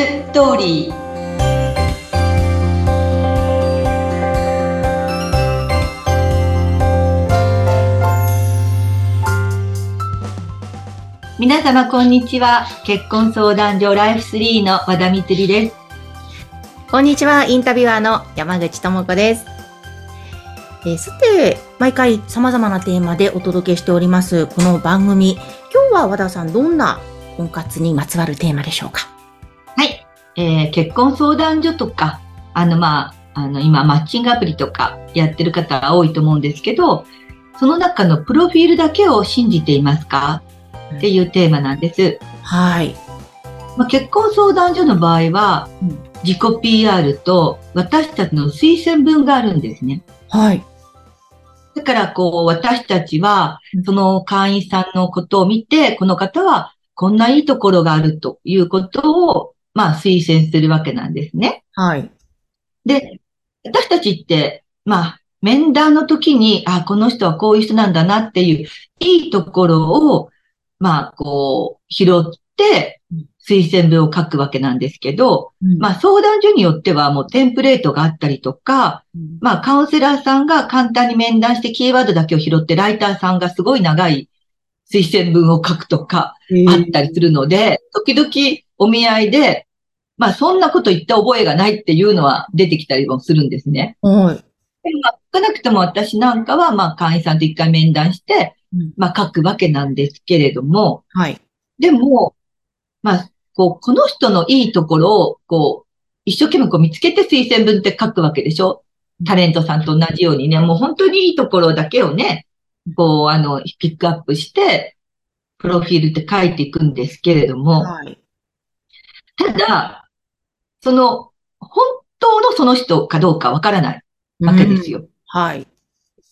ストーリー皆様こんにちは結婚相談所ライフスリーの和田光ですこんにちはインタビュアーの山口智子ですえ、さて、毎回様々なテーマでお届けしております、この番組。今日は和田さん、どんな婚活にまつわるテーマでしょうか。えー、結婚相談所とか、あの、まあ、あの、今、マッチングアプリとかやってる方が多いと思うんですけど、その中のプロフィールだけを信じていますか？っていうテーマなんです。はい。まあ、結婚相談所の場合は、自己 PR と私たちの推薦文があるんですね。はい。だから、こう、私たちは、その会員さんのことを見て、この方はこんないいところがあるということを、まあ、推薦するわけなんですね。はい。で、私たちって、まあ、面談の時に、あ、この人はこういう人なんだなっていう、いいところを、まあ、こう、拾って、推薦文を書くわけなんですけど、うん、まあ相談所によってはもうテンプレートがあったりとか、うん、まあカウンセラーさんが簡単に面談してキーワードだけを拾って、ライターさんがすごい長い推薦文を書くとかあったりするので、時々お見合いで、まあそんなこと言った覚えがないっていうのは出てきたりもするんですね。はい。でも、書かなくても私なんかは、まあ会員さんと一回面談して、まあ書くわけなんですけれども、はい。でも、まあこう、この人のいいところを、こう、一生懸命こう見つけて推薦文って書くわけでしょ？タレントさんと同じようにね、もう本当にいいところだけをね、こう、あの、ピックアップして、プロフィールって書いていくんですけれども、はい、ただ、その、本当のその人かどうかわからないわけですよ。うん、はい。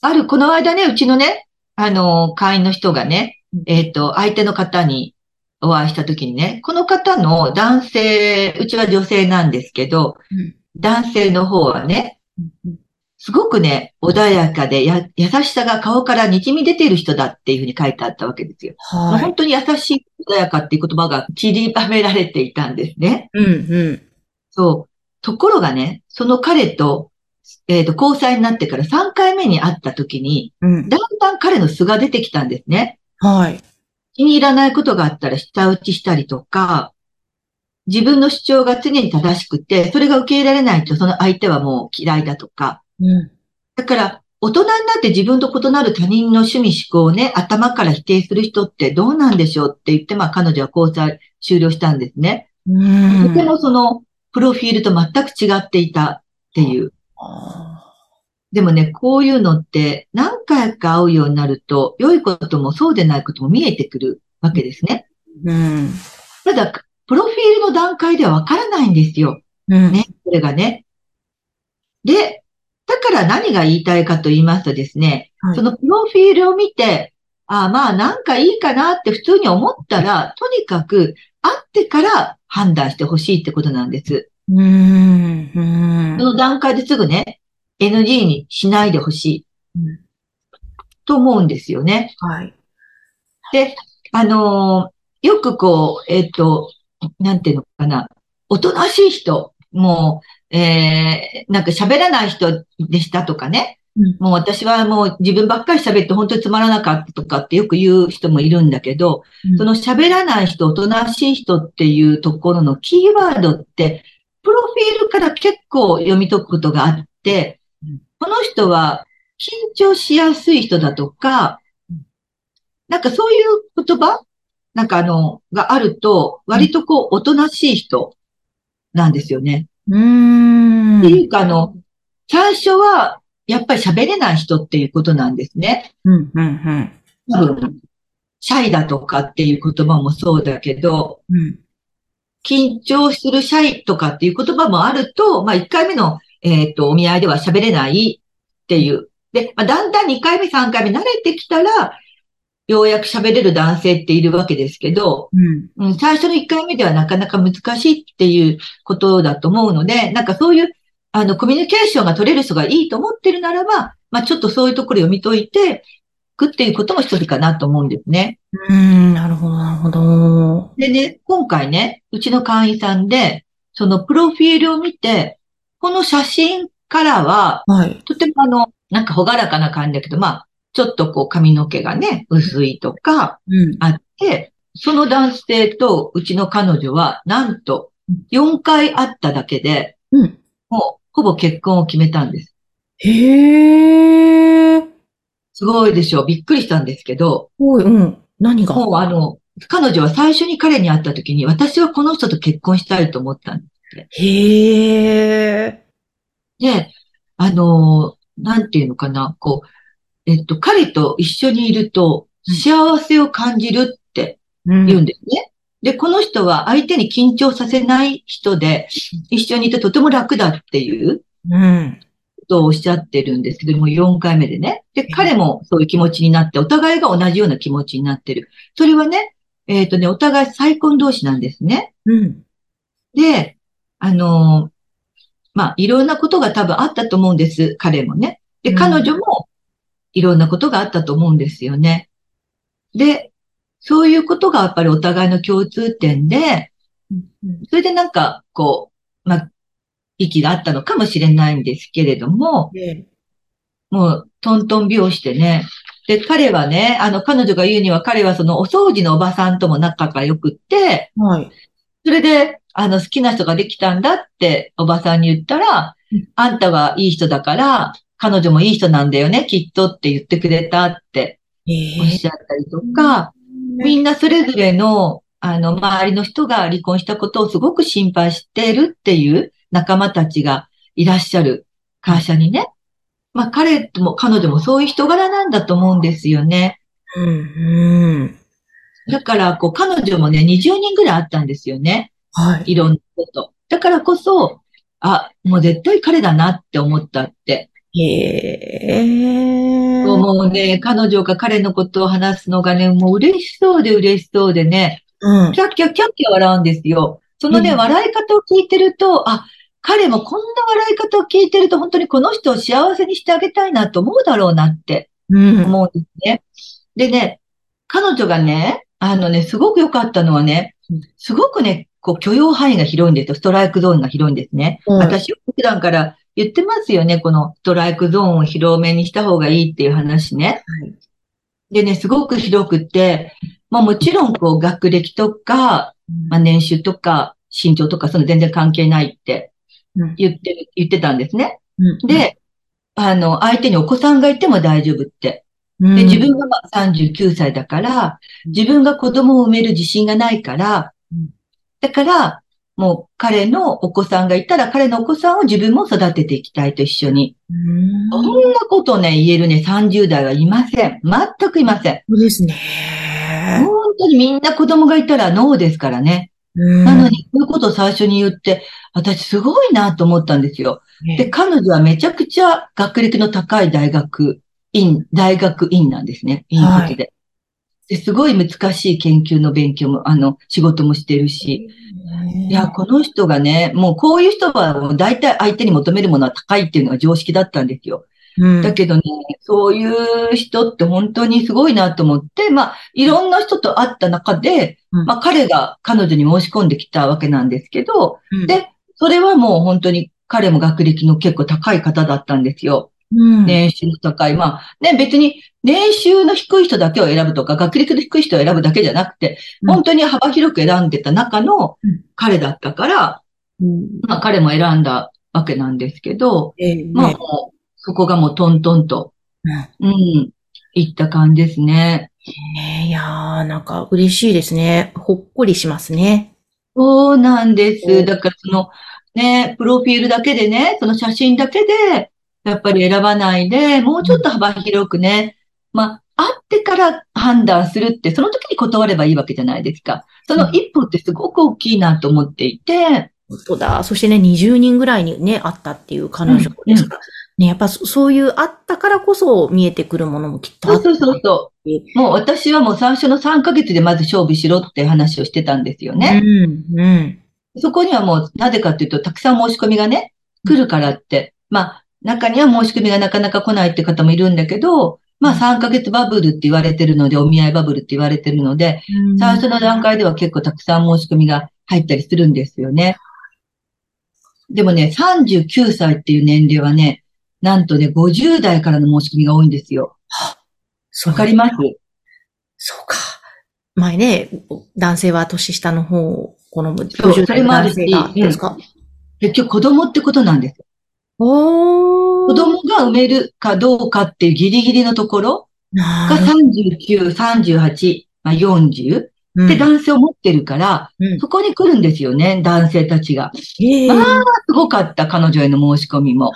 ある、この間ね、うちのね、あの、会員の人がね、えっ、ー、と、相手の方に、お会いした時にね、この方の男性、うちは女性なんですけど、うん、男性の方はね、すごくね、穏やかでや、優しさが顔から滲み出ている人だっていうふうに書いてあったわけですよ。はい、本当に優しい、穏やかっていう言葉が散りばめられていたんですね。うんうん。そう。ところがね、その彼と、えっ、ー、と、交際になってから3回目に会った時に、うん、だんだん彼の素が出てきたんですね。はい。気に入らないことがあったら下打ちしたりとか、自分の主張が常に正しくて、それが受け入れられないとその相手はもう嫌いだとか。うん、だから、大人になって自分と異なる他人の趣味思考をね、頭から否定する人ってどうなんでしょうって言って、まあ彼女は交際終了したんですね。うん、とてもその、プロフィールと全く違っていたっていう。でもね、こういうのって何回か会うようになると、良いこともそうでないことも見えてくるわけですね。うん。ただ、プロフィールの段階ではわからないんですよ。うん。ね、これがね。で、ら何が言いたいかと言いますとですね、はい、そのプロフィールを見て、ああまあなんかいいかなって普通に思ったら、とにかく会ってから判断してほしいってことなんです。うん。うん。その段階ですぐね、NG にしないでほしい。うん、と思うんですよね。はい。で、あのー、よくこう、えっ、ー、と、なんていうのかな。おとなしい人、もう、えー、なんか喋らない人でしたとかね。うん、もう私はもう自分ばっかり喋って本当につまらなかったとかってよく言う人もいるんだけど、うん、その喋らない人、おとなしい人っていうところのキーワードって、プロフィールから結構読み解くことがあって、この人は緊張しやすい人だとか、なんかそういう言葉？なんかあの、があると、割とこう、おとなしい人なんですよね。うん。っていうかあの、最初は、やっぱり喋れない人っていうことなんですね。うん、うん、うん。多分、シャイだとかっていう言葉もそうだけど、うん、緊張するシャイとかっていう言葉もあると、まあ1回目のえっ、ー、と、お見合いでは喋れないっていう。で、まあ、だんだん2回目、3回目慣れてきたら、ようやく喋れる男性っているわけですけど、うん、最初の1回目ではなかなか難しいっていうことだと思うので、なんかそういう、あの、コミュニケーションが取れる人がいいと思ってるならば、まあ、ちょっとそういうところ読み解いて、くっていうことも一つかなと思うんですね。うん、なるほど、なるほど。でね、今回ね、うちの会員さんで、そのプロフィールを見て、この写真からは、はい。とてもあの、なんかほがらかな感じだけど、まあ、ちょっとこう髪の毛がね、薄いとかうん。あって、その男性とうちの彼女は、なんと、4回会っただけで、うん。もう、ほぼ結婚を決めたんです。へー。すごいでしょびっくりしたんですけど、おい、うん。何が？もうあの、彼女は最初に彼に会った時に、私はこの人と結婚したいと思ったんです。へー。で、あの、なんていうのかな、こう、えっと、彼と一緒にいると幸せを感じるってうん言うんですね。で、この人は相手に緊張させない人で、一緒にいてとても楽だっていううん。ことをおっしゃってるんですけども、4回目でね。で、彼もそういう気持ちになって、お互いが同じような気持ちになってる。それはね、えっとね、お互い再婚同士なんですね。うん。で、あの、まあ、いろんなことが多分あったと思うんです。彼もね。で、うん彼女もいろんなことがあったと思うんですよね。で、そういうことがやっぱりお互いの共通点で、それでなんか、こう、まあ、息があったのかもしれないんですけれども、でもう、トントン拍子でね。で、彼はね、あの、彼女が言うには、彼はそのお掃除のおばさんとも仲が良くって、はい。それで、あの、好きな人ができたんだって、おばさんに言ったらうん、あんたはいい人だから、彼女もいい人なんだよね、きっとって言ってくれたってへおっしゃったりとか、みんなそれぞれの、あの、周りの人が離婚したことをすごく心配しているっていう仲間たちがいらっしゃる会社にね。まあ、彼とも、彼女もそういう人柄なんだと思うんですよね。うん。うん。だから、こう、彼女もね、20人ぐらいあったんですよね。はい。いろんなこと。だからこそ、あ、もう絶対彼だなって思ったって。へー。もうね、彼女が彼のことを話すのがね、もう嬉しそうで嬉しそうでね、うん。キャッキャッキャッキャ笑うんですよ。そのね、うん笑い方を聞いてると、あ、彼もこんな笑い方を聞いてると、本当にこの人を幸せにしてあげたいなと思うだろうなってうん。思うんですね。でね、彼女がね、あのね、すごく良かったのはねうん、すごくね、こう許容範囲が広いんですよ。ストライクゾーンが広いんですね。うん私、普段から言ってますよね。このストライクゾーンを広めにした方がいいっていう話ね。はいでね、すごく広くって、まあもちろんこう学歴とか、まあ年収とか身長とかその全然関係ないってうん言ってる、言ってたんですね。うん、で、あの、相手にお子さんがいても大丈夫って。うん、で、自分がまあ39歳だから、自分が子供を産める自信がないからうん、だから、もう彼のお子さんがいたら彼のお子さんを自分も育てていきたいと一緒に。うん、そんなことね、言えるね、30代はいません。全くいません。そうですね。本当にみんな子供がいたらノーですからね。うんなのに、こういうことを最初に言って、私すごいなと思ったんですよ。で、彼女はめちゃくちゃ学歴の高い大学院、大学院なんですね。院卒で。で、すごい難しい研究の勉強も、あの、仕事もしてるし。いや、この人がね、もうこういう人は大体相手に求めるものは高いっていうのが常識だったんですよ。うん、だけどね、そういう人って本当にすごいなと思って、まあ、いろんな人と会った中で、うんまあ、彼が彼女に申し込んできたわけなんですけど、うんで、それはもう本当に彼も学歴の結構高い方だったんですよ。うん、年収の高い。まあ、ね、別に年収の低い人だけを選ぶとか、学歴の低い人を選ぶだけじゃなくて、うん本当に幅広く選んでた中のうん彼だったから、うん、まあ彼も選んだわけなんですけど、ええまあそこがもうトントンと、うんうん、いった感じですね。いやー、なんか嬉しいですね。ほっこりしますね。そうなんでうす。んだからその、ね、プロフィールだけでね、その写真だけで、やっぱり選ばないで、もうちょっと幅広くね、まあ、会ってから判断するって、その時に断ればいいわけじゃないですか。その一歩ってすごく大きいなと思っていて、本当だ。そしてね、20人ぐらいにね、あったっていう彼女ですから。ね、やっぱそそういうあったからこそ見えてくるものもきっとあって。そうそうそうそう。もう私はもう最初の3ヶ月でまず勝負しろって話をしてたんですよね。うん、うん。そこにはもう、なぜかっていうと、たくさん申し込みがね、来るからって。まあ、中には申し込みがなかなか来ないって方もいるんだけど、まあ3ヶ月バブルって言われてるので、お見合いバブルって言われてるので、最初の段階では結構たくさん申し込みが入ったりするんですよね。でもね、39歳っていう年齢はね、なんとね、50代からの申し込みが多いんですよ。わかります？そうか。前ね、男性は年下の方を好む。そう50代のそれもあるし結局子供ってことなんです。子供が産めるかどうかっていうギリギリのところがなる39、38、まあ、40うんで男性を持ってるから、うんそこに来るんですよね、男性たちが。ええまあすごかった、彼女への申し込みも。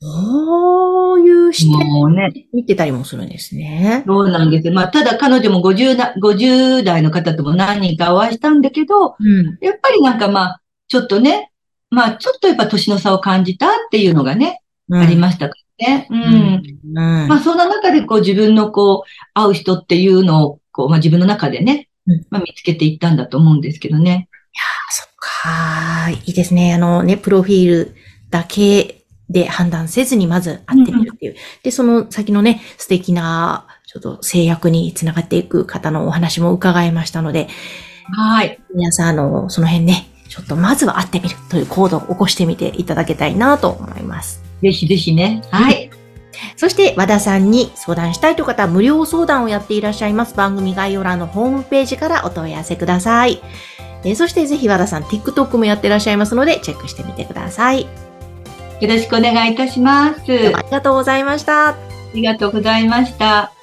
そういう視点ね、見てたりもするんですね。そうなんですよ。まあ、ただ彼女も50な、50代の方とも何人かお会いしたんだけど、うん。やっぱりなんかまあ、ちょっとね、まあ、ちょっとやっぱ年の差を感じたっていうのがね、ありましたからね。うん。うん。まあ、そんな中でこう自分のこう、会う人っていうのを、こう、まあ自分の中でねうん、まあ見つけていったんだと思うんですけどね。そっか。いいですね。あのね、プロフィールだけで判断せずにまず会ってみるっていう。で、その先のね、素敵な、ちょっと制約につながっていく方のお話も伺いましたので、はい。皆さん、あの、その辺ね、ちょっとまずは会ってみるという行動を起こしてみていただきたいなと思います。ぜひぜひね。はい。そして和田さんに相談したいという方は無料相談をやっていらっしゃいます番組概要欄のホームページからお問い合わせください。えーそしてぜひ和田さん TikTok もやってらっしゃいますのでチェックしてみてください。よろしくお願いいたします。ありがとうございました。ありがとうございました。